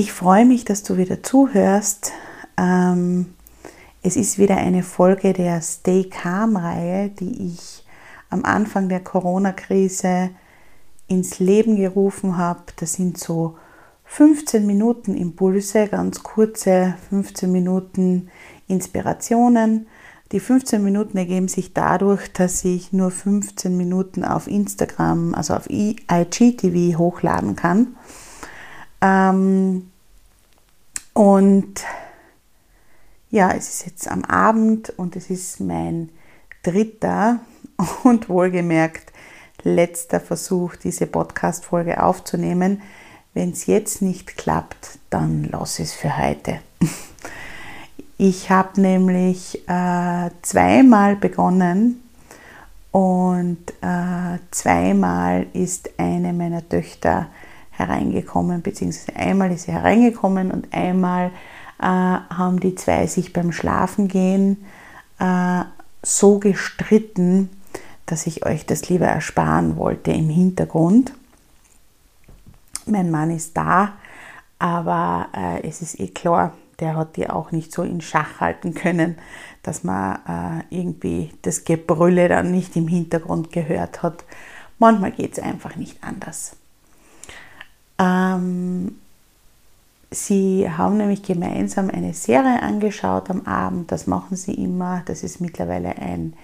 Ich freue mich, dass du wieder zuhörst. Ähm, es ist wieder eine Folge der Stay Calm-Reihe, die ich am Anfang der Corona-Krise ins Leben gerufen habe. Das sind so 15 Minuten Impulse, ganz kurze 15 Minuten Inspirationen. Die 15 Minuten ergeben sich dadurch, dass ich nur 15 Minuten auf Instagram, also auf IGTV hochladen kann. Ähm, und ja, es ist jetzt am Abend und es ist mein dritter und wohlgemerkt letzter Versuch, diese Podcast-Folge aufzunehmen. Wenn es jetzt nicht klappt, dann lass es für heute. Ich habe nämlich äh, zweimal begonnen und äh, zweimal ist eine meiner Töchter hereingekommen, beziehungsweise einmal ist sie hereingekommen und einmal äh, haben die zwei sich beim Schlafengehen äh, so gestritten, dass ich euch das lieber ersparen wollte im Hintergrund. Mein Mann ist da, aber äh, es ist eh klar, der hat die auch nicht so in Schach halten können, dass man äh, irgendwie das Gebrülle dann nicht im Hintergrund gehört hat. Manchmal geht es einfach nicht anders. Ähm, sie haben nämlich gemeinsam eine Serie angeschaut am Abend. Das machen sie immer. Das ist mittlerweile ein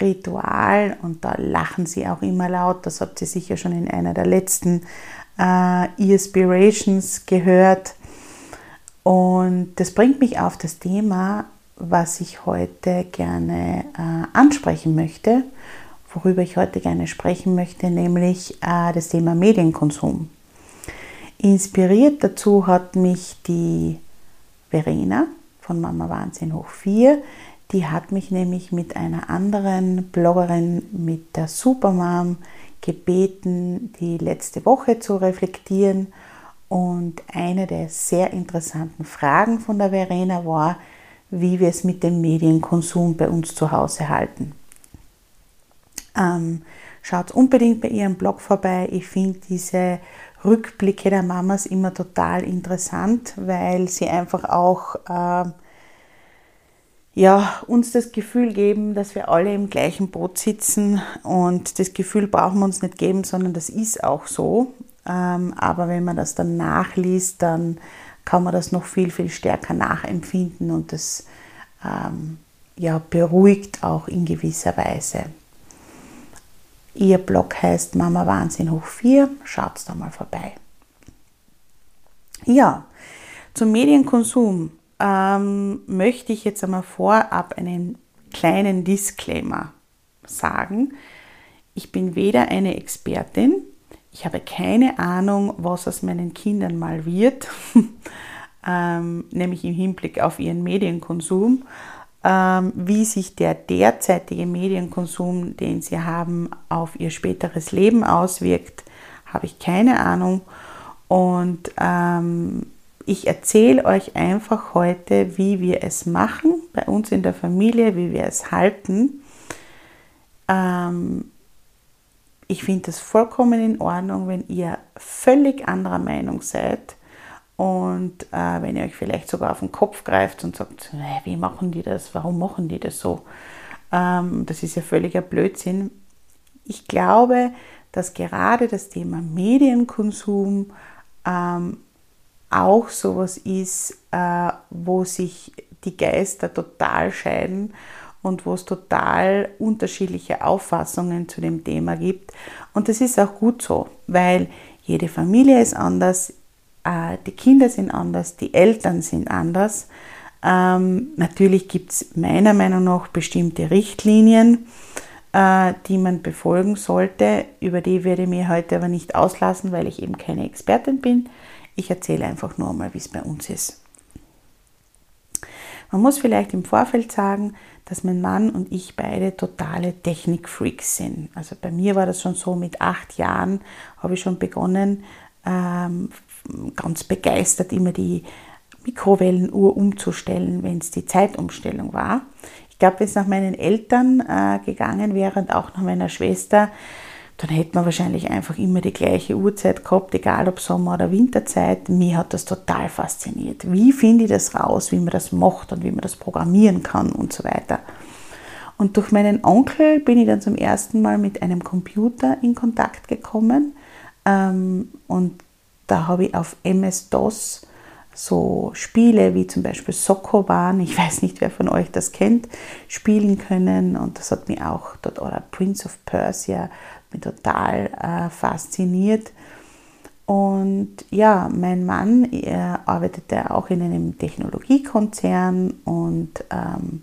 Ritual und da lachen sie auch immer laut. Das habt ihr sicher schon in einer der letzten äh, Inspirations gehört. Und das bringt mich auf das Thema, was ich heute gerne äh, ansprechen möchte, worüber ich heute gerne sprechen möchte, nämlich äh, das Thema Medienkonsum. Inspiriert dazu hat mich die Verena von Mama Wahnsinn hoch 4. Die hat mich nämlich mit einer anderen Bloggerin, mit der Supermom, gebeten, die letzte Woche zu reflektieren. Und eine der sehr interessanten Fragen von der Verena war, wie wir es mit dem Medienkonsum bei uns zu Hause halten. Ähm, schaut unbedingt bei ihrem Blog vorbei. Ich finde diese Rückblicke der Mamas immer total interessant, weil sie einfach auch äh, ja, uns das Gefühl geben, dass wir alle im gleichen Boot sitzen und das Gefühl brauchen wir uns nicht geben, sondern das ist auch so. Ähm, aber wenn man das dann nachliest, dann kann man das noch viel, viel stärker nachempfinden und das ähm, ja, beruhigt auch in gewisser Weise. Ihr Blog heißt Mama Wahnsinn hoch 4. Schaut da mal vorbei. Ja, zum Medienkonsum ähm, möchte ich jetzt einmal vorab einen kleinen Disclaimer sagen. Ich bin weder eine Expertin, ich habe keine Ahnung, was aus meinen Kindern mal wird, ähm, nämlich im Hinblick auf ihren Medienkonsum wie sich der derzeitige Medienkonsum, den sie haben, auf ihr späteres Leben auswirkt, habe ich keine Ahnung. Und ähm, ich erzähle euch einfach heute, wie wir es machen bei uns in der Familie, wie wir es halten. Ähm, ich finde es vollkommen in Ordnung, wenn ihr völlig anderer Meinung seid und äh, wenn ihr euch vielleicht sogar auf den Kopf greift und sagt, wie machen die das, warum machen die das so? Ähm, das ist ja völliger Blödsinn. Ich glaube, dass gerade das Thema Medienkonsum ähm, auch sowas ist, äh, wo sich die Geister total scheiden und wo es total unterschiedliche Auffassungen zu dem Thema gibt. Und das ist auch gut so, weil jede Familie ist anders, die Kinder sind anders, die Eltern sind anders. Ähm, natürlich gibt es meiner Meinung nach bestimmte Richtlinien, äh, die man befolgen sollte. Über die werde ich mir heute aber nicht auslassen, weil ich eben keine Expertin bin. Ich erzähle einfach nur mal, wie es bei uns ist. Man muss vielleicht im Vorfeld sagen, dass mein Mann und ich beide totale Technikfreaks sind. Also bei mir war das schon so, mit acht Jahren habe ich schon begonnen, ähm, ganz begeistert immer die Mikrowellenuhr umzustellen, wenn es die Zeitumstellung war. Ich glaube, wenn es nach meinen Eltern äh, gegangen wäre und auch nach meiner Schwester, dann hätte man wahrscheinlich einfach immer die gleiche Uhrzeit gehabt, egal ob Sommer- oder Winterzeit. Mir hat das total fasziniert. Wie finde ich das raus, wie man das macht und wie man das programmieren kann und so weiter. Und durch meinen Onkel bin ich dann zum ersten Mal mit einem Computer in Kontakt gekommen. Ähm, und da habe ich auf MS-DOS so Spiele wie zum Beispiel Sokoban, ich weiß nicht, wer von euch das kennt, spielen können. Und das hat mich auch dort, oder Prince of Persia, mich total äh, fasziniert. Und ja, mein Mann er arbeitete auch in einem Technologiekonzern und ähm,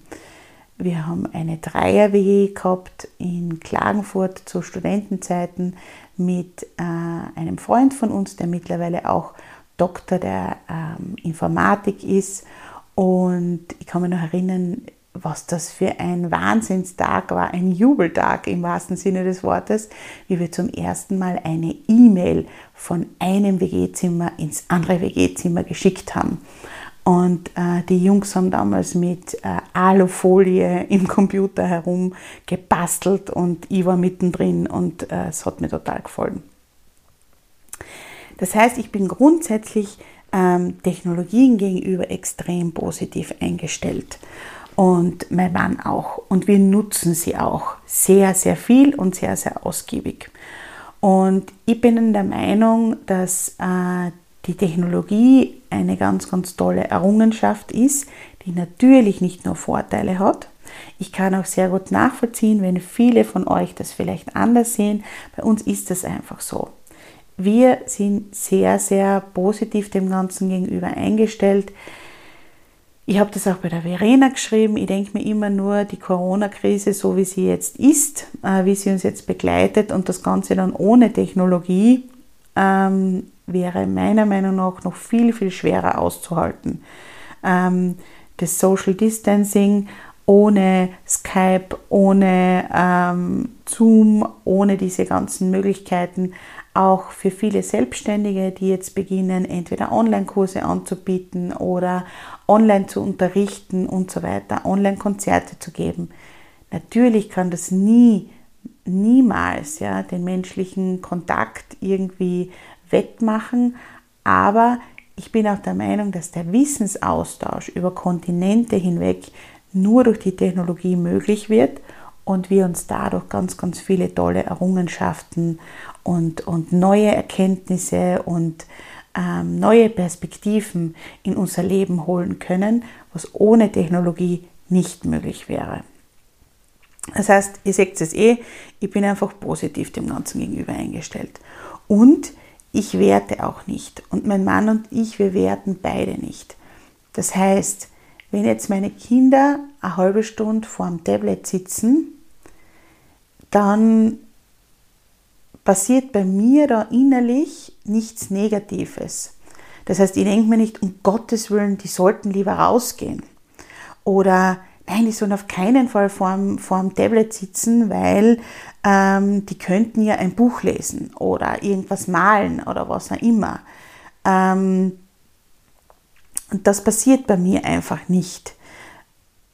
wir haben eine Dreier-WG gehabt in Klagenfurt zu Studentenzeiten mit äh, einem Freund von uns, der mittlerweile auch Doktor der ähm, Informatik ist. Und ich kann mich noch erinnern, was das für ein Wahnsinnstag war, ein Jubeltag im wahrsten Sinne des Wortes, wie wir zum ersten Mal eine E-Mail von einem WG-Zimmer ins andere WG-Zimmer geschickt haben. Und äh, die Jungs haben damals mit äh, Alufolie im Computer herum gebastelt und ich war mittendrin und äh, es hat mir total gefallen. Das heißt, ich bin grundsätzlich ähm, Technologien gegenüber extrem positiv eingestellt und mein Mann auch. Und wir nutzen sie auch sehr, sehr viel und sehr, sehr ausgiebig. Und ich bin der Meinung, dass äh, die Technologie eine ganz, ganz tolle Errungenschaft ist, die natürlich nicht nur Vorteile hat. Ich kann auch sehr gut nachvollziehen, wenn viele von euch das vielleicht anders sehen. Bei uns ist das einfach so. Wir sind sehr, sehr positiv dem Ganzen gegenüber eingestellt. Ich habe das auch bei der Verena geschrieben. Ich denke mir immer nur, die Corona-Krise, so wie sie jetzt ist, äh, wie sie uns jetzt begleitet und das Ganze dann ohne Technologie, ähm, wäre meiner Meinung nach noch viel, viel schwerer auszuhalten. Ähm, das Social Distancing ohne Skype, ohne ähm, Zoom, ohne diese ganzen Möglichkeiten auch für viele Selbstständige, die jetzt beginnen, entweder Online-Kurse anzubieten oder online zu unterrichten und so weiter, Online-Konzerte zu geben. Natürlich kann das nie, niemals ja, den menschlichen Kontakt irgendwie wettmachen, aber ich bin auch der Meinung, dass der Wissensaustausch über Kontinente hinweg nur durch die Technologie möglich wird und wir uns dadurch ganz, ganz viele tolle Errungenschaften und, und neue Erkenntnisse und ähm, neue Perspektiven in unser Leben holen können, was ohne Technologie nicht möglich wäre. Das heißt, ihr seht es eh, ich bin einfach positiv dem Ganzen gegenüber eingestellt. Und ich werte auch nicht. Und mein Mann und ich, wir werten beide nicht. Das heißt, wenn jetzt meine Kinder eine halbe Stunde vor dem Tablet sitzen, dann passiert bei mir da innerlich nichts Negatives. Das heißt, ich denke mir nicht, um Gottes Willen, die sollten lieber rausgehen. Oder nein, die sollen auf keinen Fall vor dem, vor dem Tablet sitzen, weil ähm, die könnten ja ein Buch lesen oder irgendwas malen oder was auch immer. Ähm, Und das passiert bei mir einfach nicht,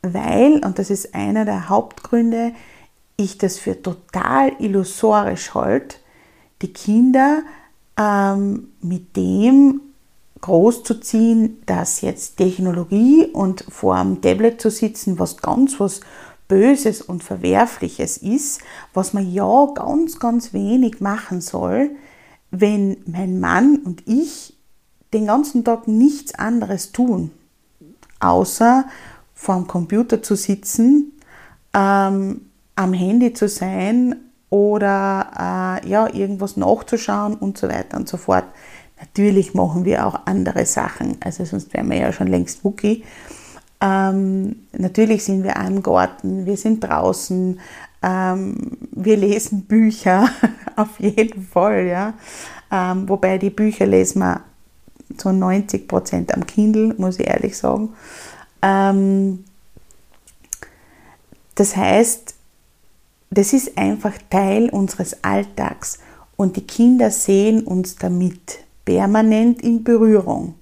weil, und das ist einer der Hauptgründe, ich das für total illusorisch halte, die Kinder ähm, mit dem großzuziehen, dass jetzt Technologie und vor einem Tablet zu sitzen, was ganz was Böses und Verwerfliches ist, was man ja ganz, ganz wenig machen soll, wenn mein Mann und ich den ganzen Tag nichts anderes tun, außer vor dem Computer zu sitzen, ähm, am Handy zu sein oder äh, ja, irgendwas nachzuschauen und so weiter und so fort. Natürlich machen wir auch andere Sachen, also sonst wären wir ja schon längst Wookie. Ähm, natürlich sind wir im Garten, wir sind draußen, ähm, wir lesen Bücher, auf jeden Fall, ja. Ähm, wobei die Bücher lesen wir zu 90 Prozent am Kindle, muss ich ehrlich sagen. Ähm, das heißt, das ist einfach Teil unseres Alltags und die Kinder sehen uns damit permanent in Berührung.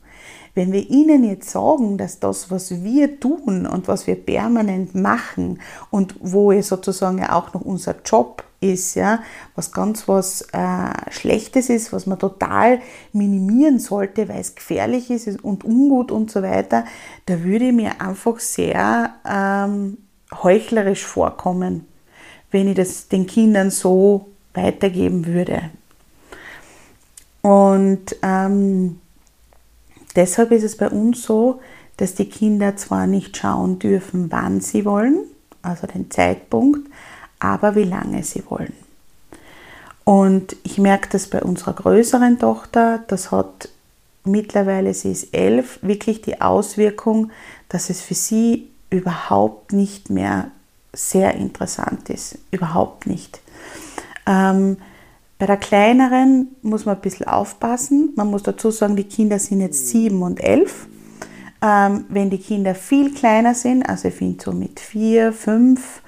Wenn wir ihnen jetzt sagen, dass das, was wir tun und was wir permanent machen und wo es sozusagen ja auch noch unser Job ist, ja, was ganz was äh, Schlechtes ist, was man total minimieren sollte, weil es gefährlich ist und ungut und so weiter, da würde mir einfach sehr ähm, heuchlerisch vorkommen, wenn ich das den Kindern so weitergeben würde. Und ähm, deshalb ist es bei uns so, dass die Kinder zwar nicht schauen dürfen, wann sie wollen, also den Zeitpunkt, aber wie lange sie wollen. Und ich merke das bei unserer größeren Tochter, das hat mittlerweile, sie ist elf, wirklich die Auswirkung, dass es für sie überhaupt nicht mehr sehr interessant ist. Überhaupt nicht. Ähm, bei der kleineren muss man ein bisschen aufpassen. Man muss dazu sagen, die Kinder sind jetzt sieben und elf. Ähm, wenn die Kinder viel kleiner sind, also ich finde so mit vier, fünf,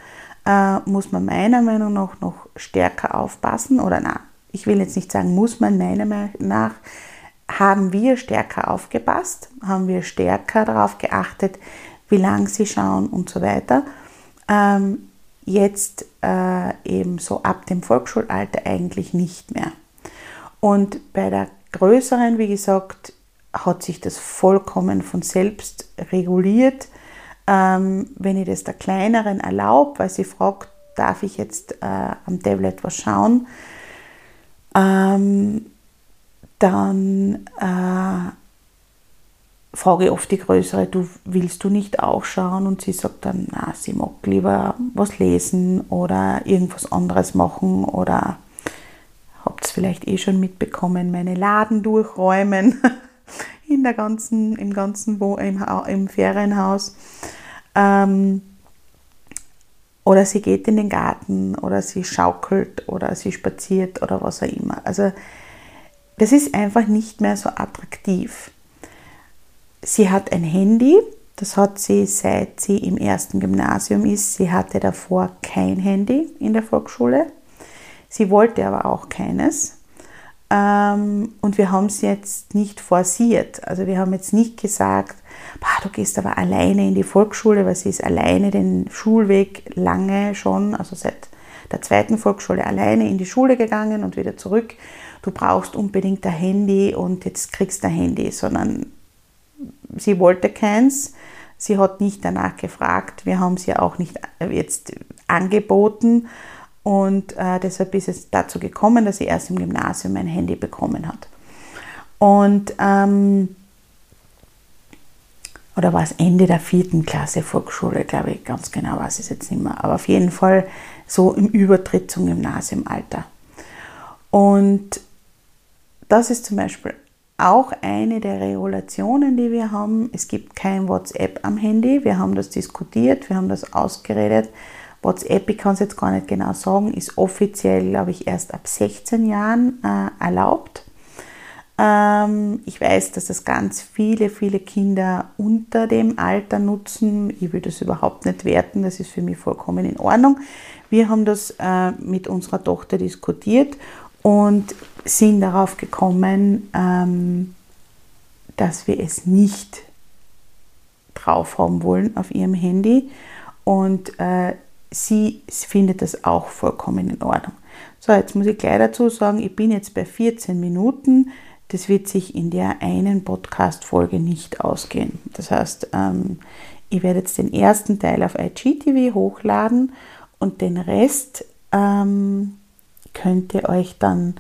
äh, muss man meiner Meinung nach noch stärker aufpassen. Oder na, ich will jetzt nicht sagen, muss man meiner Meinung nach, haben wir stärker aufgepasst, haben wir stärker darauf geachtet, wie lang sie schauen und so weiter. Ähm, jetzt äh, eben so ab dem Volksschulalter eigentlich nicht mehr. Und bei der größeren, wie gesagt, hat sich das vollkommen von selbst reguliert. Ähm, wenn ich das der kleineren erlaube, weil sie fragt, darf ich jetzt äh, am Tablet was schauen, ähm, dann äh, frage oft die Größere, du willst du nicht auch schauen? Und sie sagt dann, na, sie mag lieber was lesen oder irgendwas anderes machen oder habt es vielleicht eh schon mitbekommen, meine Laden durchräumen in der ganzen, im ganzen Wo im, im Ferienhaus. Ähm, oder sie geht in den Garten oder sie schaukelt oder sie spaziert oder was auch immer. Also das ist einfach nicht mehr so attraktiv. Sie hat ein Handy, das hat sie seit sie im ersten Gymnasium ist. Sie hatte davor kein Handy in der Volksschule. Sie wollte aber auch keines. Ähm, und wir haben es jetzt nicht forciert. Also wir haben jetzt nicht gesagt, du gehst aber alleine in die Volksschule, weil sie ist alleine den Schulweg lange schon, also seit der zweiten Volksschule alleine in die Schule gegangen und wieder zurück. Du brauchst unbedingt ein Handy und jetzt kriegst du ein Handy, sondern sie wollte keins. Sie hat nicht danach gefragt. Wir haben sie auch nicht jetzt angeboten. Und äh, deshalb ist es dazu gekommen, dass sie erst im Gymnasium ein Handy bekommen hat. Und, ähm, oder war es Ende der vierten Klasse Volksschule, glaube ich, ganz genau weiß ich es jetzt nicht mehr. Aber auf jeden Fall so im Übertritt zum Gymnasiumalter. Und das ist zum Beispiel auch eine der Regulationen, die wir haben. Es gibt kein WhatsApp am Handy. Wir haben das diskutiert, wir haben das ausgeredet. WhatsApp, ich kann es jetzt gar nicht genau sagen, ist offiziell, glaube ich, erst ab 16 Jahren äh, erlaubt. Ähm, ich weiß, dass das ganz viele, viele Kinder unter dem Alter nutzen. Ich will das überhaupt nicht werten, das ist für mich vollkommen in Ordnung. Wir haben das äh, mit unserer Tochter diskutiert und sind darauf gekommen, ähm, dass wir es nicht drauf haben wollen auf ihrem Handy und äh, sie findet das auch vollkommen in Ordnung. So, jetzt muss ich gleich dazu sagen, ich bin jetzt bei 14 Minuten. Das wird sich in der einen Podcast-Folge nicht ausgehen. Das heißt, ähm, ich werde jetzt den ersten Teil auf IGTV hochladen und den Rest ähm, könnt ihr euch dann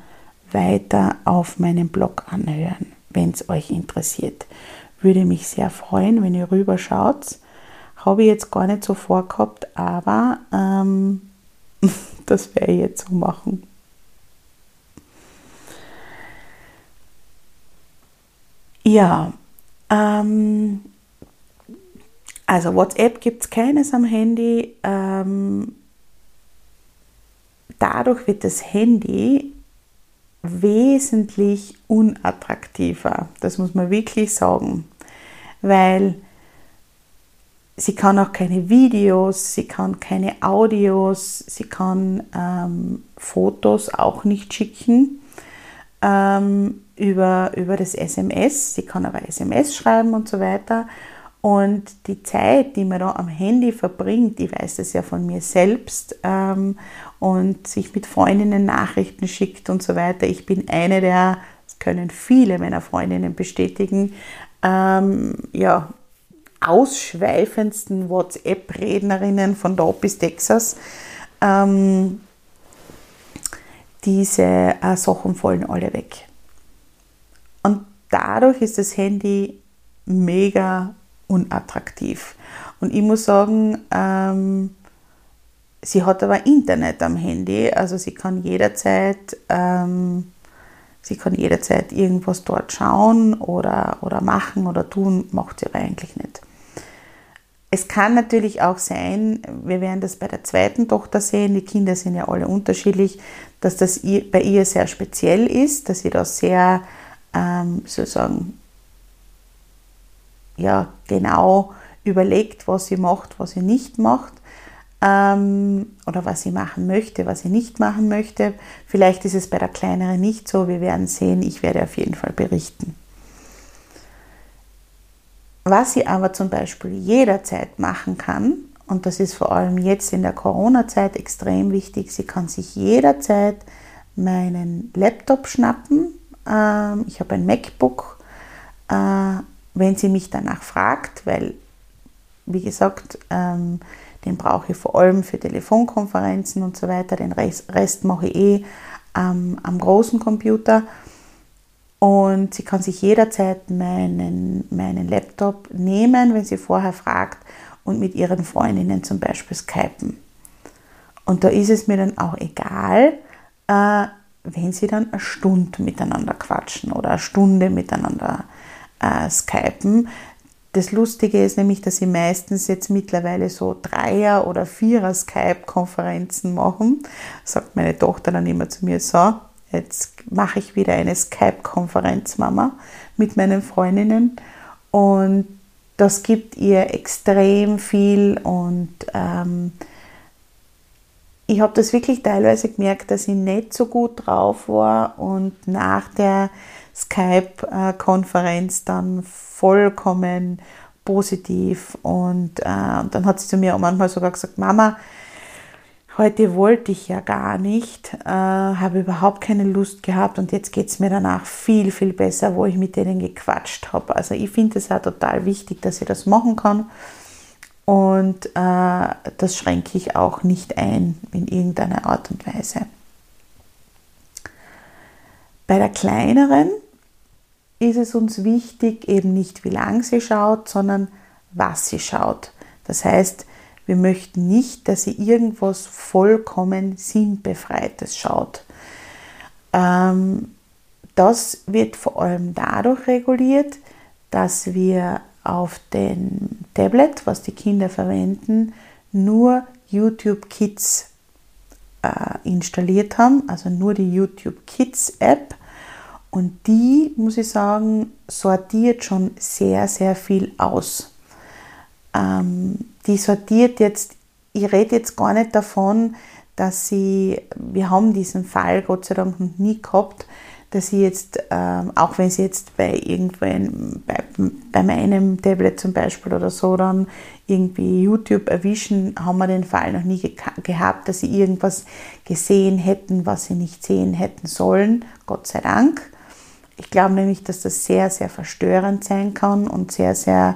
weiter auf meinem Blog anhören, wenn es euch interessiert. Würde mich sehr freuen, wenn ihr rüberschaut. Habe ich jetzt gar nicht so vorgehabt, aber ähm, das werde ich jetzt so machen. Ja, ähm, also WhatsApp gibt es keines am Handy. Ähm, dadurch wird das Handy wesentlich unattraktiver. Das muss man wirklich sagen, weil sie kann auch keine Videos, sie kann keine Audios, sie kann ähm, Fotos auch nicht schicken ähm, über, über das SMS. Sie kann aber SMS schreiben und so weiter. Und die Zeit, die man da am Handy verbringt, ich weiß das ja von mir selbst, ähm, und sich mit Freundinnen Nachrichten schickt und so weiter. Ich bin eine der, das können viele meiner Freundinnen bestätigen, ähm, ja, ausschweifendsten WhatsApp-Rednerinnen von da bis Texas. Ähm, diese äh, Sachen fallen alle weg. Und dadurch ist das Handy mega unattraktiv. Und ich muss sagen, ähm, sie hat aber Internet am Handy, also sie kann jederzeit, ähm, sie kann jederzeit irgendwas dort schauen oder, oder machen oder tun, macht sie aber eigentlich nicht. Es kann natürlich auch sein, wir werden das bei der zweiten Tochter sehen, die Kinder sind ja alle unterschiedlich, dass das bei ihr sehr speziell ist, dass sie da sehr ähm, sozusagen ja, genau überlegt, was sie macht, was sie nicht macht ähm, oder was sie machen möchte, was sie nicht machen möchte. Vielleicht ist es bei der kleineren nicht so, wir werden sehen, ich werde auf jeden Fall berichten. Was sie aber zum Beispiel jederzeit machen kann, und das ist vor allem jetzt in der Corona-Zeit extrem wichtig, sie kann sich jederzeit meinen Laptop schnappen. Ähm, ich habe ein MacBook. Wenn sie mich danach fragt, weil, wie gesagt, ähm, den brauche ich vor allem für Telefonkonferenzen und so weiter, den Rest, Rest mache ich eh ähm, am großen Computer. Und sie kann sich jederzeit meinen, meinen Laptop nehmen, wenn sie vorher fragt, und mit ihren Freundinnen zum Beispiel skypen. Und da ist es mir dann auch egal, äh, wenn sie dann eine Stunde miteinander quatschen oder eine Stunde miteinander äh, skypen. Das Lustige ist nämlich, dass sie meistens jetzt mittlerweile so Dreier- oder Vierer-Skype-Konferenzen machen. Sagt meine Tochter dann immer zu mir so, jetzt mache ich wieder eine Skype-Konferenz, Mama, mit meinen Freundinnen. Und das gibt ihr extrem viel und ähm, ich habe das wirklich teilweise gemerkt, dass sie nicht so gut drauf war und nach der Skype-Konferenz dann vollkommen positiv. Und, äh, dann hat sie zu mir manchmal sogar gesagt, Mama, heute wollte ich ja gar nicht, äh, habe überhaupt keine Lust gehabt und jetzt geht es mir danach viel, viel besser, wo ich mit denen gequatscht habe. Also ich finde es ja total wichtig, dass ich das machen kann. Und äh, das schränke ich auch nicht ein in irgendeiner Art und Weise. Bei der kleineren ist es uns wichtig, eben nicht wie lang sie schaut, sondern was sie schaut. Das heißt, wir möchten nicht, dass sie irgendwas vollkommen sinnbefreites schaut. Ähm, das wird vor allem dadurch reguliert, dass wir auf dem Tablet, was die Kinder verwenden, nur YouTube Kids äh, installiert haben, also nur die YouTube Kids App und die, muss ich sagen, sortiert schon sehr, sehr viel aus. Ähm, die sortiert jetzt, ich rede jetzt gar nicht davon, dass sie, wir haben diesen Fall Gott sei Dank noch nie gehabt, dass sie jetzt, ähm, auch wenn sie jetzt bei irgendwann, bei, bei meinem Tablet zum Beispiel oder so dann irgendwie YouTube erwischen, haben wir den Fall noch nie ge gehabt, dass sie irgendwas gesehen hätten, was sie nicht sehen hätten sollen. Gott sei Dank. Ich glaube nämlich, dass das sehr, sehr verstörend sein kann und sehr, sehr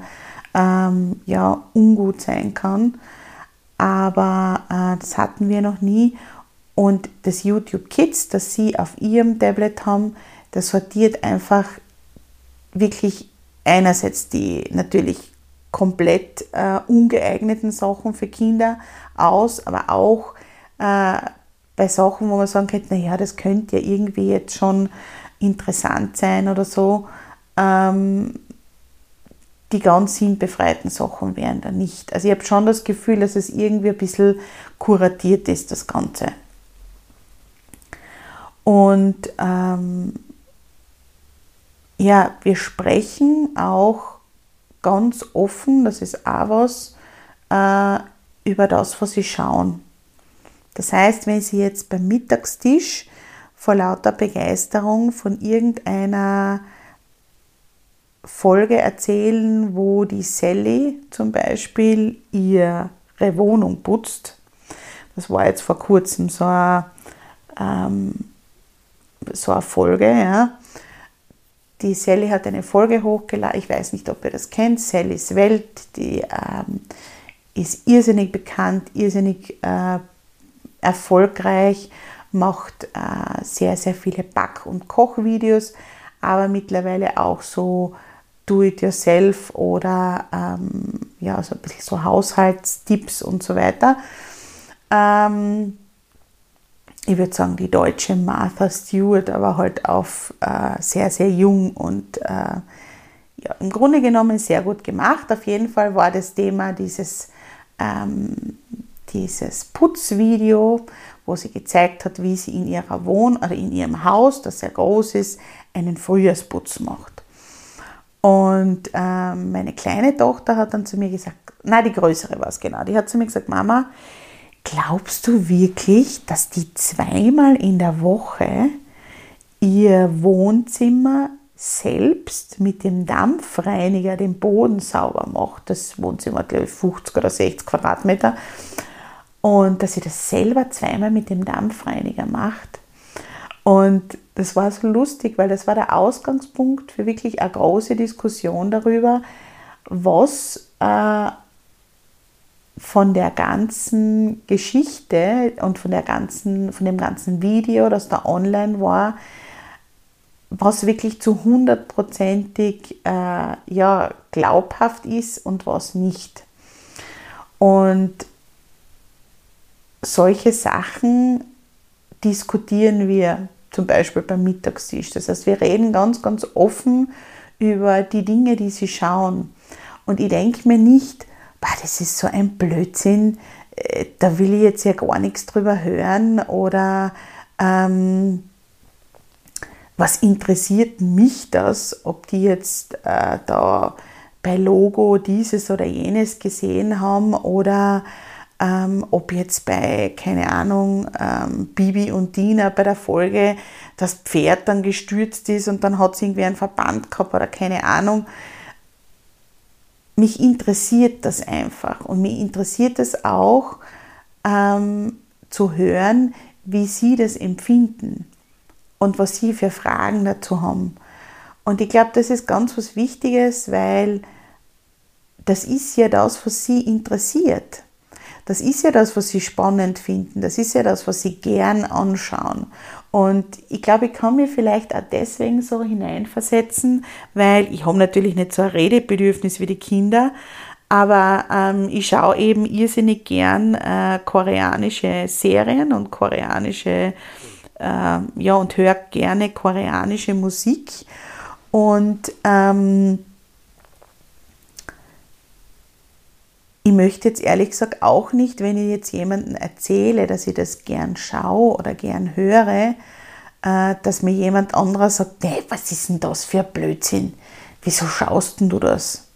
ähm, ja, ungut sein kann. Aber äh, das hatten wir noch nie. Und das YouTube Kids, das Sie auf Ihrem Tablet haben, das sortiert einfach wirklich einerseits die natürlich komplett äh, ungeeigneten Sachen für Kinder aus, aber auch äh, bei Sachen, wo man sagen könnte, naja, das könnte ja irgendwie jetzt schon interessant sein oder so. Ähm, die ganz sinnbefreiten Sachen wären da nicht. Also ich habe schon das Gefühl, dass es irgendwie ein bisschen kuratiert ist, das Ganze. Und ähm, ja, wir sprechen auch ganz offen, das ist auch was, äh, über das, was sie schauen. Das heißt, wenn Sie jetzt beim Mittagstisch vor lauter Begeisterung von irgendeiner Folge erzählen, wo die Sally zum Beispiel ihre Wohnung putzt. Das war jetzt vor kurzem so eine, ähm, so eine Folge. Ja. Die Sally hat eine Folge hochgeladen, ich weiß nicht, ob ihr das kennt, Sallys Welt, die ähm, ist irrsinnig bekannt, irrsinnig äh, erfolgreich, macht äh, sehr, sehr viele Back- und Kochvideos, aber mittlerweile auch so Do-it-yourself oder ähm, ja, so ein bisschen so Haushaltstipps und so weiter. Ähm, ich würde sagen, die deutsche Martha Stewart, aber halt auf äh, sehr, sehr jung und äh, ja, im Grunde genommen sehr gut gemacht. Auf jeden Fall war das Thema dieses, ähm, dieses Putzvideo, wo sie gezeigt hat, wie sie in ihrer Wohn- oder in ihrem Haus, das sehr groß ist, einen Frühjahrsputz macht. Und ähm, meine kleine Tochter hat dann zu mir gesagt, nein, die größere war es genau, die hat zu mir gesagt, Mama, glaubst du wirklich, dass die zweimal in der Woche ihr Wohnzimmer selbst mit dem Dampfreiniger den Boden sauber macht? Das Wohnzimmer hat, glaube ich, 50 oder 60 Quadratmeter. Und dass sie das selber zweimal mit dem Dampfreiniger macht. Und das war so lustig, weil das war der Ausgangspunkt für wirklich eine große Diskussion darüber, was äh, von der ganzen Geschichte und von, der ganzen, von dem ganzen Video, das da online war, was wirklich zu hundertprozentig äh, ja, glaubhaft ist und was nicht. Und solche Sachen diskutieren wir zum Beispiel beim Mittagstisch. Das heißt, wir reden ganz, ganz offen über die Dinge, die sie schauen. Und ich denke mir nicht, bah, das ist so ein Blödsinn, äh, da will ich jetzt ja gar nichts drüber hören oder ähm, was interessiert mich das, ob die jetzt äh, da bei Logo dieses oder jenes gesehen haben oder ähm, ob jetzt bei, keine Ahnung, ähm, Bibi und Dina bei der Folge das Pferd dann gestürzt ist und dann hat es irgendwie einen Verband gehabt oder keine Ahnung. Mich interessiert das einfach und mich interessiert es auch ähm, zu hören, wie sie das empfinden und was sie für Fragen dazu haben. Und ich glaube, das ist ganz was Wichtiges, weil das ist ja das, was sie interessiert. Das ist ja das, was sie spannend finden. Das ist ja das, was sie gern anschauen. Und ich glaube, ich kann mir vielleicht auch deswegen so hineinversetzen, weil ich habe natürlich nicht so ein Redebedürfnis wie die Kinder, aber ähm, ich schaue eben irrsinnig gern äh, koreanische Serien und koreanische, äh, ja, und höre gerne koreanische Musik. Und ähm, ich möchte jetzt ehrlich gesagt auch nicht, wenn ich jetzt jemandem erzähle, dass ich das gern schaue oder gern höre, äh, dass mir jemand anderer sagt, nee, was ist denn das für ein Blödsinn? Wieso schaust denn du das?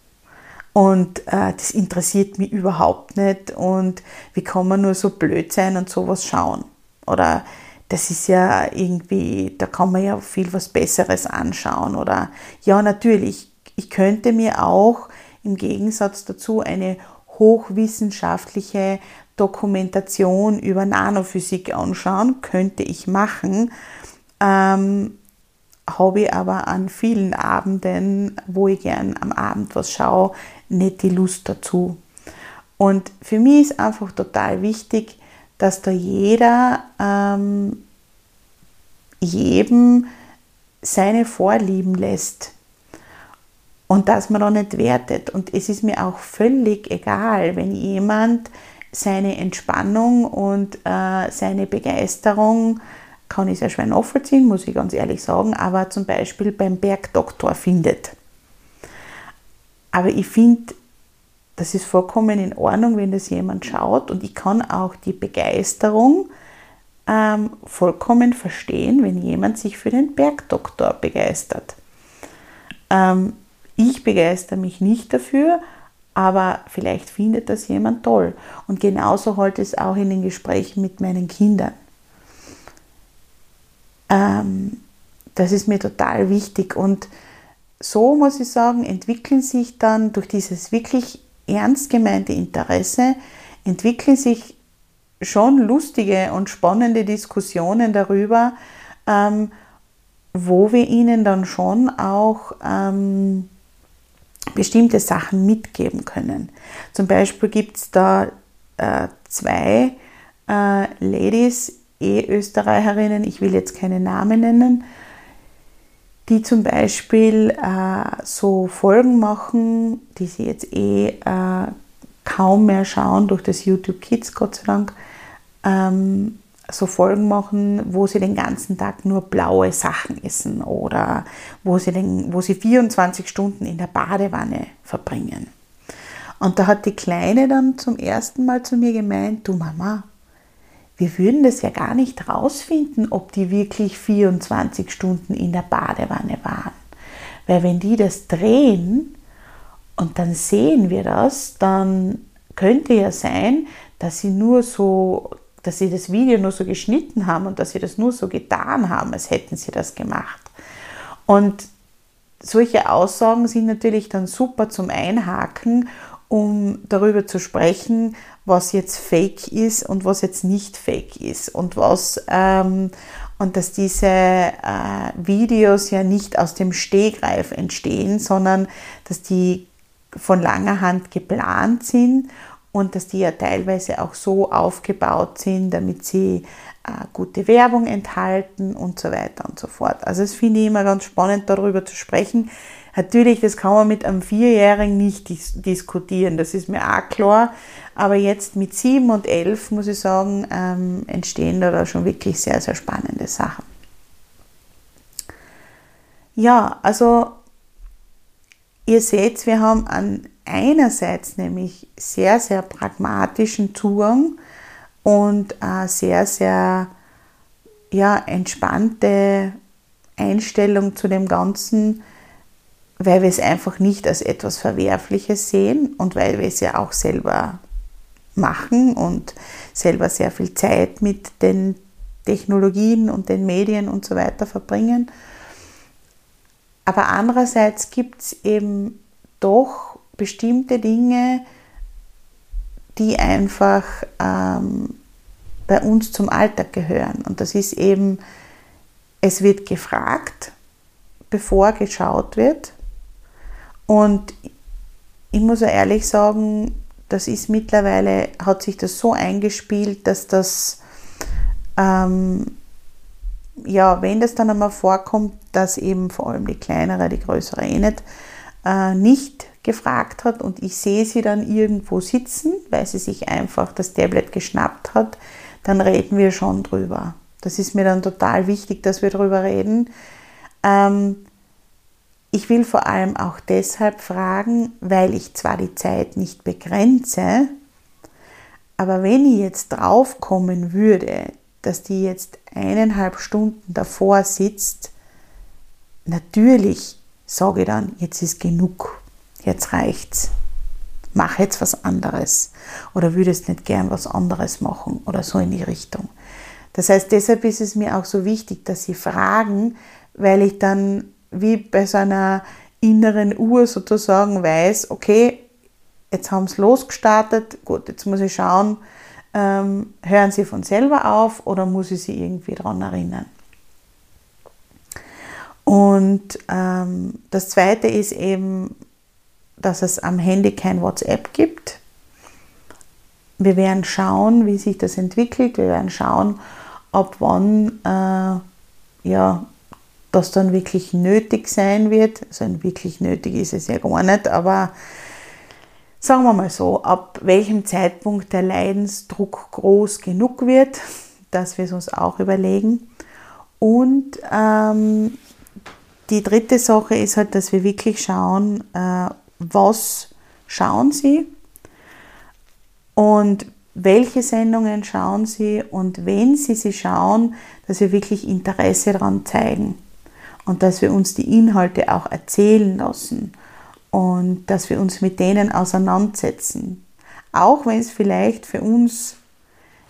Und äh, das interessiert mich überhaupt nicht. Und wie kann man nur so blöd sein und sowas schauen? Oder das ist ja irgendwie, da kann man ja viel was Besseres anschauen. Oder ja, natürlich, ich könnte mir auch im Gegensatz dazu eine hochwissenschaftliche Dokumentation über Nanophysik anschauen, könnte ich machen. Ähm, habe ich aber an vielen Abenden, wo ich gern am Abend was schaue, nicht die Lust dazu. Und für mich ist einfach total wichtig, dass da jeder ähm, jedem seine Vorlieben lässt und dass man da nicht wertet. Und es ist mir auch völlig egal, wenn jemand seine Entspannung und äh, seine Begeisterung, kann ich sehr schwer nachvollziehen, muss ich ganz ehrlich sagen, aber zum Beispiel beim Bergdoktor findet. Aber ich finde, das ist vollkommen in Ordnung, wenn das jemand schaut und ich kann auch die Begeisterung ähm, vollkommen verstehen, wenn jemand sich für den Bergdoktor begeistert. Ähm, ich begeister mich nicht dafür, aber vielleicht findet das jemand toll. Und genauso halt es auch in den Gesprächen mit meinen Kindern. Ähm, das ist mir total wichtig. Und so muss ich sagen, entwickeln sich dann durch dieses wirklich ernst gemeinte Interesse, entwickeln sich schon lustige und spannende Diskussionen darüber, ähm, wo wir ihnen dann schon auch ähm, bestimmte Sachen mitgeben können. Zum Beispiel gibt es da äh, zwei äh, Ladies, E-Österreicherinnen, ich will jetzt keine Namen nennen, die zum Beispiel äh, so Folgen machen, die sie jetzt eh äh, kaum mehr schauen durch das YouTube Kids, Gott sei Dank, ähm, so Folgen machen, wo sie den ganzen Tag nur blaue Sachen essen oder wo sie, den, wo sie 24 Stunden in der Badewanne verbringen. Und da hat die Kleine dann zum ersten Mal zu mir gemeint, du Mama, wir würden das ja gar nicht rausfinden, ob die wirklich 24 Stunden in der Badewanne waren. Weil wenn die das drehen und dann sehen wir das, dann könnte ja sein, dass sie nur so dass sie das Video nur so geschnitten haben und dass sie das nur so getan haben, als hätten sie das gemacht. Und solche Aussagen sind natürlich dann super zum Einhaken, um darüber zu sprechen, was jetzt Fake ist und was jetzt nicht Fake ist und was ähm, und dass diese äh, Videos ja nicht aus dem Stehgreif entstehen, sondern dass die von langer Hand geplant sind und dass die ja teilweise auch so aufgebaut sind, damit sie äh, gute Werbung enthalten und so weiter und so fort. Also das finde ich immer ganz spannend, darüber zu sprechen. Natürlich, das kann man mit einem Vierjährigen nicht dis diskutieren, das ist mir auch klar. Aber jetzt mit sieben und elf, muss ich sagen, ähm, entstehen da schon wirklich sehr, sehr spannende Sachen. Ja, also ihr seht, wir haben einen einerseits nämlich sehr, sehr pragmatischen Zugang und sehr, sehr ja, entspannte Einstellung zu dem Ganzen, weil wir es einfach nicht als etwas Verwerfliches sehen und weil wir es ja auch selber machen und selber sehr viel Zeit mit den Technologien und den Medien und so weiter verbringen. Aber andererseits gibt es eben doch bestimmte Dinge, die einfach ähm, bei uns zum Alltag gehören. Und das ist eben, es wird gefragt, bevor geschaut wird. Und ich muss ja ehrlich sagen, das ist mittlerweile, hat sich das so eingespielt, dass das, ähm, ja, wenn das dann einmal vorkommt, dass eben vor allem die kleinere, die größere eh nicht, äh, nicht gefragt hat und ich sehe sie dann irgendwo sitzen, weil sie sich einfach das Tablet geschnappt hat, dann reden wir schon drüber. Das ist mir dann total wichtig, dass wir drüber reden. Ähm, ich will vor allem auch deshalb fragen, weil ich zwar die Zeit nicht begrenze, aber wenn ich jetzt draufkommen würde, dass die jetzt eineinhalb Stunden davor sitzt, natürlich sage ich dann, jetzt ist genug jetzt reicht's. Mach jetzt was anderes. Oder würdest nicht gern was anderes machen oder so in die Richtung. Das heißt, deshalb ist es mir auch so wichtig, dass Sie fragen, weil ich dann wie bei so einer inneren Uhr sozusagen weiß, okay, jetzt haben sie losgestartet, gut, jetzt muss ich schauen, ähm, hören sie von selber auf oder muss ich sie irgendwie daran erinnern. Und ähm, das Zweite ist eben, dass es am Handy kein WhatsApp gibt. Wir werden schauen, wie sich das entwickelt. Wir werden schauen, ob wann äh, ja, das dann wirklich nötig sein wird. Also wirklich nötig ist es ja gar nicht, aber sagen wir mal so, ab welchem Zeitpunkt der Leidensdruck groß genug wird, dass wir es uns auch überlegen. Und ähm, die dritte Sache ist halt, dass wir wirklich schauen, äh, was schauen Sie und welche Sendungen schauen Sie und wenn Sie sie schauen, dass wir wirklich Interesse daran zeigen und dass wir uns die Inhalte auch erzählen lassen und dass wir uns mit denen auseinandersetzen. Auch wenn es vielleicht für uns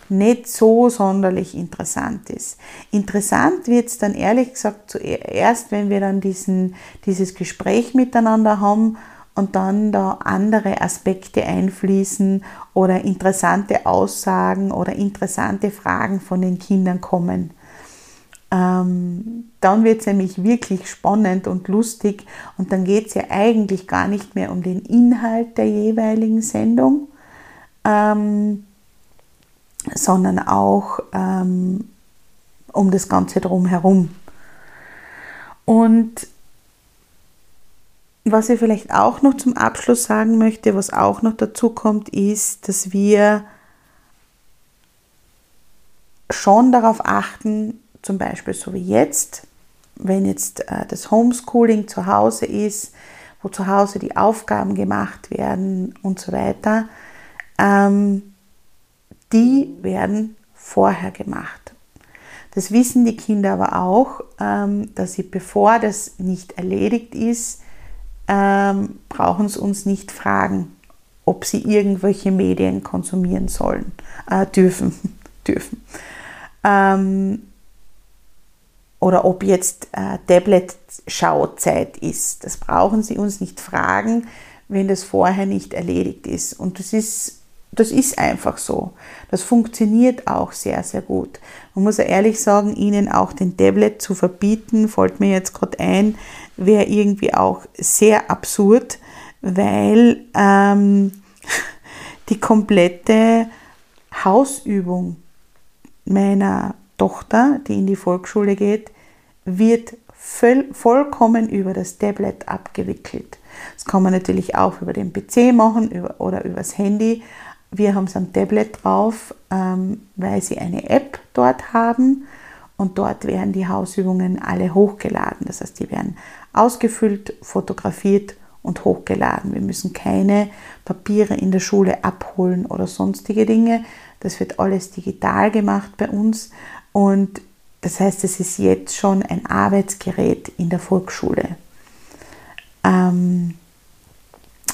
nicht so sonderlich interessant ist. Interessant wird es dann ehrlich gesagt zuerst, wenn wir dann diesen, dieses Gespräch miteinander haben und dann da andere Aspekte einfließen oder interessante Aussagen oder interessante Fragen von den Kindern kommen. Ähm, dann wird es nämlich wirklich spannend und lustig und dann geht es ja eigentlich gar nicht mehr um den Inhalt der jeweiligen Sendung, ähm, sondern auch ähm, um das Ganze drumherum. Und was ich vielleicht auch noch zum Abschluss sagen möchte, was auch noch dazu kommt, ist, dass wir schon darauf achten, zum Beispiel so wie jetzt, wenn jetzt äh, das Homeschooling zu Hause ist, wo zu Hause die Aufgaben gemacht werden und so weiter, ähm, die werden vorher gemacht. Das wissen die Kinder aber auch, ähm, dass sie, bevor das nicht erledigt ist, ähm, brauchen sie uns nicht fragen, ob sie irgendwelche Medien konsumieren sollen, äh, dürfen. dürfen. Ähm, oder ob jetzt äh, Tablet-Schauzeit ist. Das brauchen Sie uns nicht fragen, wenn das vorher nicht erledigt ist. Und das ist, das ist einfach so. Das funktioniert auch sehr, sehr gut. Man muss ja ehrlich sagen, Ihnen auch den Tablet zu verbieten, fällt mir jetzt gerade ein, wäre irgendwie auch sehr absurd, weil ähm, die komplette Hausübung meiner Tochter, die in die Volksschule geht, wird voll, vollkommen über das Tablet abgewickelt. Das kann man natürlich auch über den PC machen über, oder übers Handy. Wir haben es am Tablet drauf, ähm, weil sie eine App dort haben und dort werden die Hausübungen alle hochgeladen. Das heißt, die werden ausgefüllt, fotografiert und hochgeladen. Wir müssen keine Papiere in der Schule abholen oder sonstige Dinge. Das wird alles digital gemacht bei uns und das heißt, es ist jetzt schon ein Arbeitsgerät in der Volksschule. Ähm,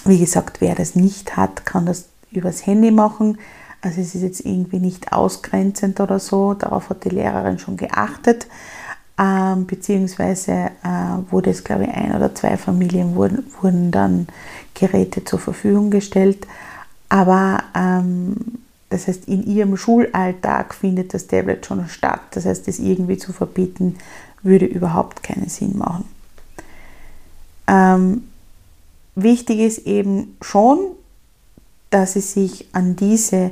wie gesagt, wer das nicht hat, kann das übers Handy machen. Also es ist jetzt irgendwie nicht ausgrenzend oder so. Darauf hat die Lehrerin schon geachtet. Ähm, beziehungsweise äh, wurde es, glaube ich, ein oder zwei Familien wurden, wurden dann Geräte zur Verfügung gestellt. Aber ähm, das heißt, in ihrem Schulalltag findet das Tablet schon statt. Das heißt, es irgendwie zu verbieten, würde überhaupt keinen Sinn machen. Ähm, wichtig ist eben schon, dass sie sich an diese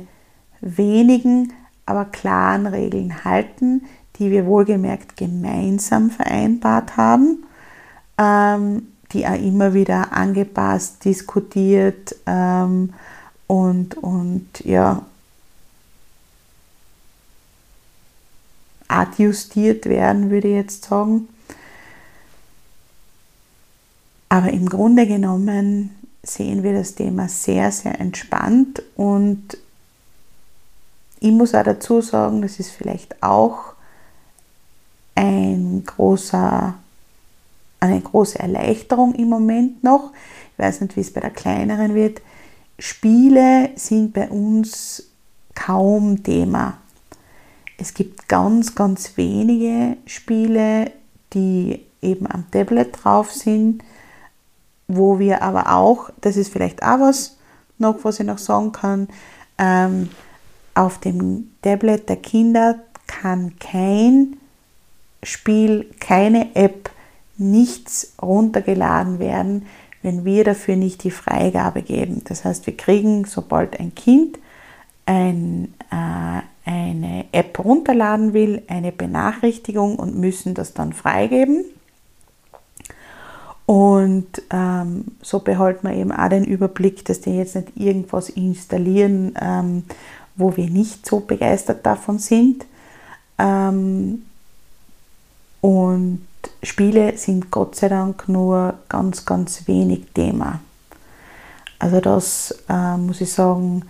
wenigen, aber klaren Regeln halten, die wir wohlgemerkt gemeinsam vereinbart haben, ähm, die auch immer wieder angepasst, diskutiert ähm, und, und ja, adjustiert werden, würde ich jetzt sagen. Aber im Grunde genommen sehen wir das Thema sehr, sehr entspannt und ich muss auch dazu sagen, das ist vielleicht auch ein großer, eine große Erleichterung im Moment noch. Ich weiß nicht, wie es bei der kleineren wird. Spiele sind bei uns kaum Thema es gibt ganz, ganz wenige Spiele, die eben am Tablet drauf sind, wo wir aber auch, das ist vielleicht auch was noch, was ich noch sagen kann, ähm, auf dem Tablet der Kinder kann kein Spiel, keine App, nichts runtergeladen werden, wenn wir dafür nicht die Freigabe geben. Das heißt, wir kriegen, sobald ein Kind ein, äh, eine App runterladen will, eine Benachrichtigung und müssen das dann freigeben. Und ähm, so behalten wir eben auch den Überblick, dass die jetzt nicht irgendwas installieren, ähm, wo wir nicht so begeistert davon sind. Ähm, und Spiele sind Gott sei Dank nur ganz, ganz wenig Thema. Also das äh, muss ich sagen,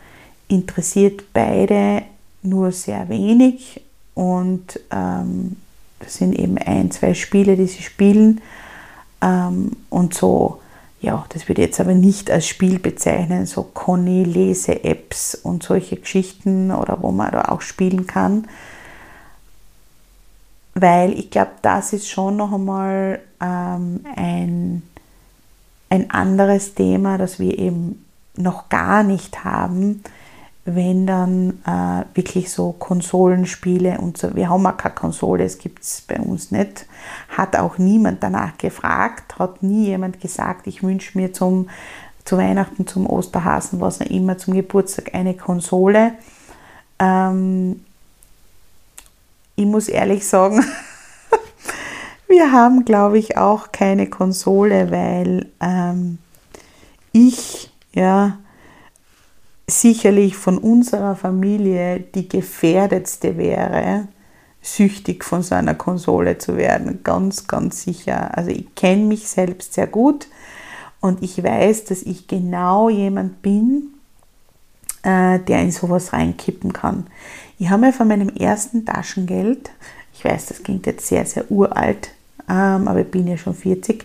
interessiert beide nur sehr wenig. Und ähm, das sind eben ein, zwei Spiele, die sie spielen. Ähm, und so, ja, das würde ich jetzt aber nicht als Spiel bezeichnen, so Conny-Lese-Apps und solche Geschichten oder wo man da auch spielen kann, weil ich glaube, das ist schon noch einmal ähm, ein, ein anderes Thema, das wir eben noch gar nicht haben, wenn dann äh, wirklich so Konsolenspiele und so, wir haben auch keine Konsole, es gibt es bei uns nicht, hat auch niemand danach gefragt, hat nie jemand gesagt, ich wünsche mir zum, zu Weihnachten, zum Osterhasen, was auch immer, zum Geburtstag eine Konsole. Ähm, ich muss ehrlich sagen, wir haben, glaube ich, auch keine Konsole, weil ähm, ich, ja, sicherlich von unserer Familie die gefährdetste wäre, süchtig von so einer Konsole zu werden. Ganz, ganz sicher. Also ich kenne mich selbst sehr gut und ich weiß, dass ich genau jemand bin, äh, der in sowas reinkippen kann. Ich habe mir von meinem ersten Taschengeld, ich weiß, das klingt jetzt sehr, sehr uralt, ähm, aber ich bin ja schon 40,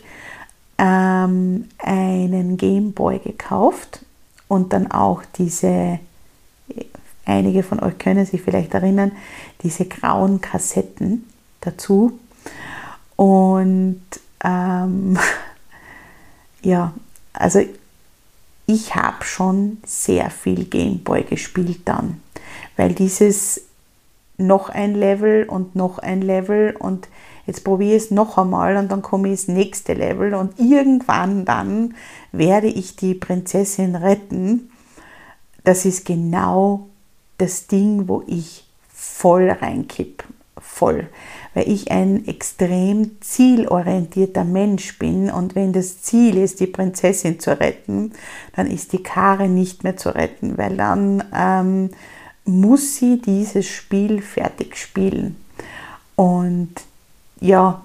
ähm, einen Gameboy gekauft und dann auch diese, einige von euch können sich vielleicht erinnern, diese grauen Kassetten dazu. Und ähm, ja, also ich habe schon sehr viel Gameboy gespielt dann, weil dieses noch ein Level und noch ein Level und jetzt probiere ich es noch einmal und dann komme ich ins nächste Level und irgendwann dann werde ich die Prinzessin retten. Das ist genau das Ding, wo ich voll reinkipp, voll, weil ich ein extrem zielorientierter Mensch bin und wenn das Ziel ist, die Prinzessin zu retten, dann ist die Kare nicht mehr zu retten, weil dann ähm, muss sie dieses Spiel fertig spielen. Und ja,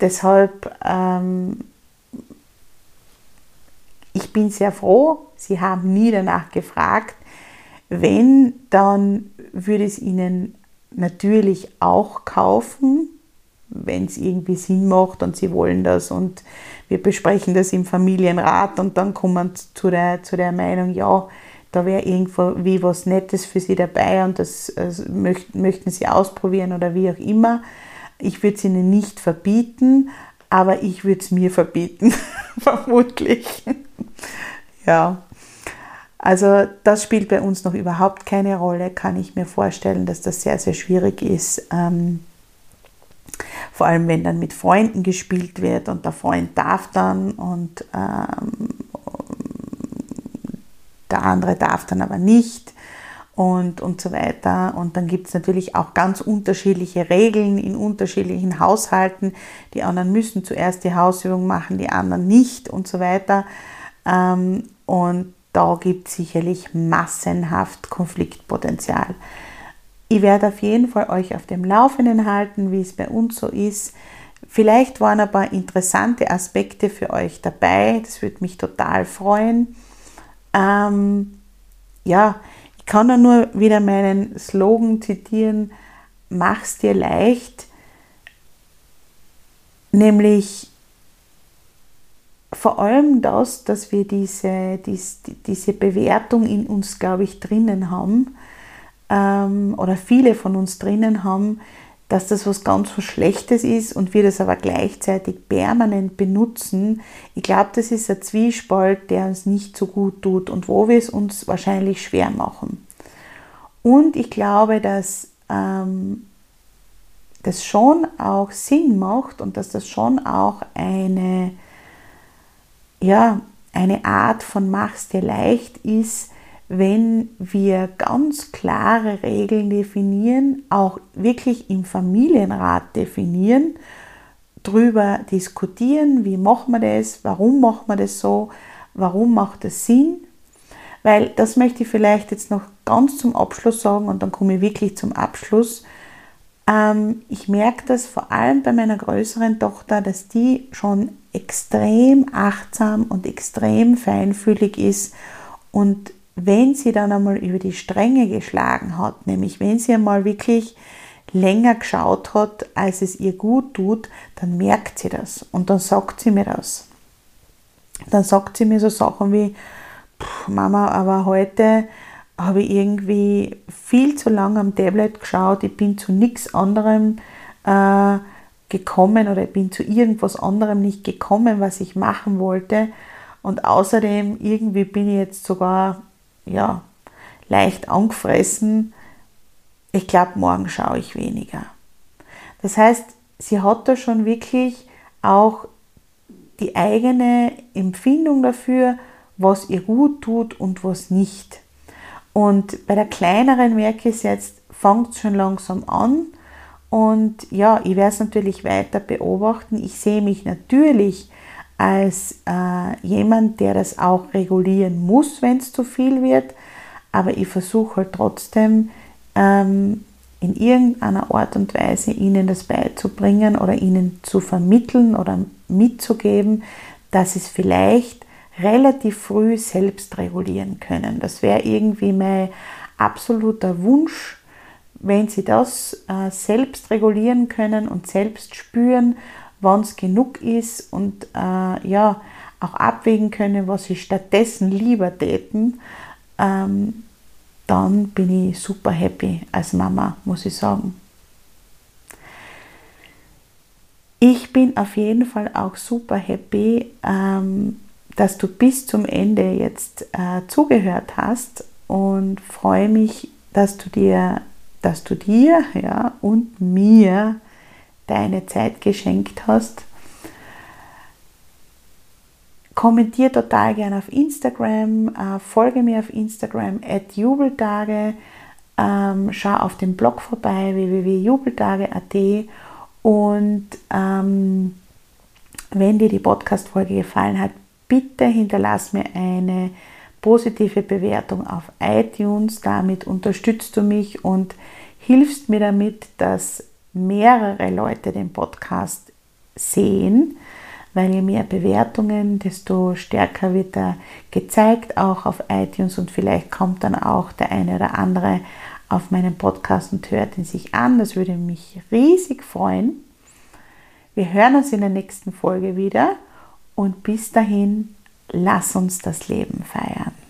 deshalb, ähm, ich bin sehr froh, Sie haben nie danach gefragt. Wenn, dann würde es Ihnen natürlich auch kaufen, wenn es irgendwie Sinn macht und Sie wollen das und wir besprechen das im Familienrat und dann kommen zu der, zu der Meinung, ja, da wäre irgendwo wie was Nettes für Sie dabei und das, das möchten, möchten Sie ausprobieren oder wie auch immer ich würde es ihnen nicht verbieten, aber ich würde es mir verbieten, vermutlich. ja. Also das spielt bei uns noch überhaupt keine Rolle, kann ich mir vorstellen, dass das sehr, sehr schwierig ist. Ähm, vor allem, wenn dann mit Freunden gespielt wird und der Freund darf dann und ähm, der andere darf dann aber nicht und, und so weiter. Und dann gibt es natürlich auch ganz unterschiedliche Regeln in unterschiedlichen Haushalten. Die anderen müssen zuerst die Hausübung machen, die anderen nicht und so weiter. Ähm, und da gibt es sicherlich massenhaft Konfliktpotenzial. Ich werde auf jeden Fall euch auf dem Laufenden halten, wie es bei uns so ist. Vielleicht waren ein paar interessante Aspekte für euch dabei. Das würde mich total freuen. Ähm, ja, ich kann da nur wieder meinen Slogan zitieren, mach's dir leicht, nämlich vor allem das, dass wir diese, diese, Bewertung in uns, glaube ich, drinnen haben, ähm, oder viele von uns drinnen haben, dass das was ganz was Schlechtes ist und wir das aber gleichzeitig permanent benutzen. Ich glaube, das ist ein Zwiespalt, der uns nicht so gut tut und wo wir es uns wahrscheinlich schwer machen. Und ich glaube, dass ähm, das schon auch Sinn macht und dass das schon auch eine, ja, eine Art von Mach's dir leicht ist, wenn wir ganz klare Regeln definieren, auch wirklich im Familienrat definieren, darüber diskutieren, wie machen wir das, warum machen wir das so, warum macht das Sinn. Weil das möchte ich vielleicht jetzt noch ganz zum Abschluss sagen und dann komme ich wirklich zum Abschluss. Ähm, ich merke das vor allem bei meiner größeren Tochter, dass die schon extrem achtsam und extrem feinfühlig ist und wenn sie dann einmal über die Stränge geschlagen hat, nämlich wenn sie einmal wirklich länger geschaut hat, als es ihr gut tut, dann merkt sie das und dann sagt sie mir das. Dann sagt sie mir so Sachen wie, Mama, aber heute habe ich irgendwie viel zu lange am Tablet geschaut, ich bin zu nichts anderem äh, gekommen oder ich bin zu irgendwas anderem nicht gekommen, was ich machen wollte. Und außerdem irgendwie bin ich jetzt sogar ja, leicht angefressen. Ich glaube, morgen schaue ich weniger. Das heißt, sie hat da schon wirklich auch die eigene Empfindung dafür, was ihr gut tut und was nicht. Und bei der kleineren merke ich jetzt, fängt schon langsam an. Und ja, ich werde es natürlich weiter beobachten. Ich sehe mich natürlich als äh, jemand, der das auch regulieren muss, wenn es zu viel wird. Aber ich versuche halt trotzdem ähm, in irgendeiner Art und Weise ihnen das beizubringen oder ihnen zu vermitteln oder mitzugeben, dass sie es vielleicht relativ früh selbst regulieren können. Das wäre irgendwie mein absoluter Wunsch, wenn sie das äh, selbst regulieren können und selbst spüren wann es genug ist und äh, ja, auch abwägen können, was sie stattdessen lieber täten, ähm, dann bin ich super happy als Mama, muss ich sagen. Ich bin auf jeden Fall auch super happy, ähm, dass du bis zum Ende jetzt äh, zugehört hast und freue mich, dass du dir, dass du dir ja, und mir deine Zeit geschenkt hast. Kommentier total gerne auf Instagram, äh, folge mir auf Instagram at Jubeltage, ähm, schau auf dem Blog vorbei www.jubeltage.at und ähm, wenn dir die Podcast-Folge gefallen hat, bitte hinterlass mir eine positive Bewertung auf iTunes. Damit unterstützt du mich und hilfst mir damit, dass mehrere Leute den Podcast sehen, weil je mehr Bewertungen, desto stärker wird er gezeigt, auch auf iTunes und vielleicht kommt dann auch der eine oder andere auf meinen Podcast und hört ihn sich an. Das würde mich riesig freuen. Wir hören uns in der nächsten Folge wieder und bis dahin, lass uns das Leben feiern.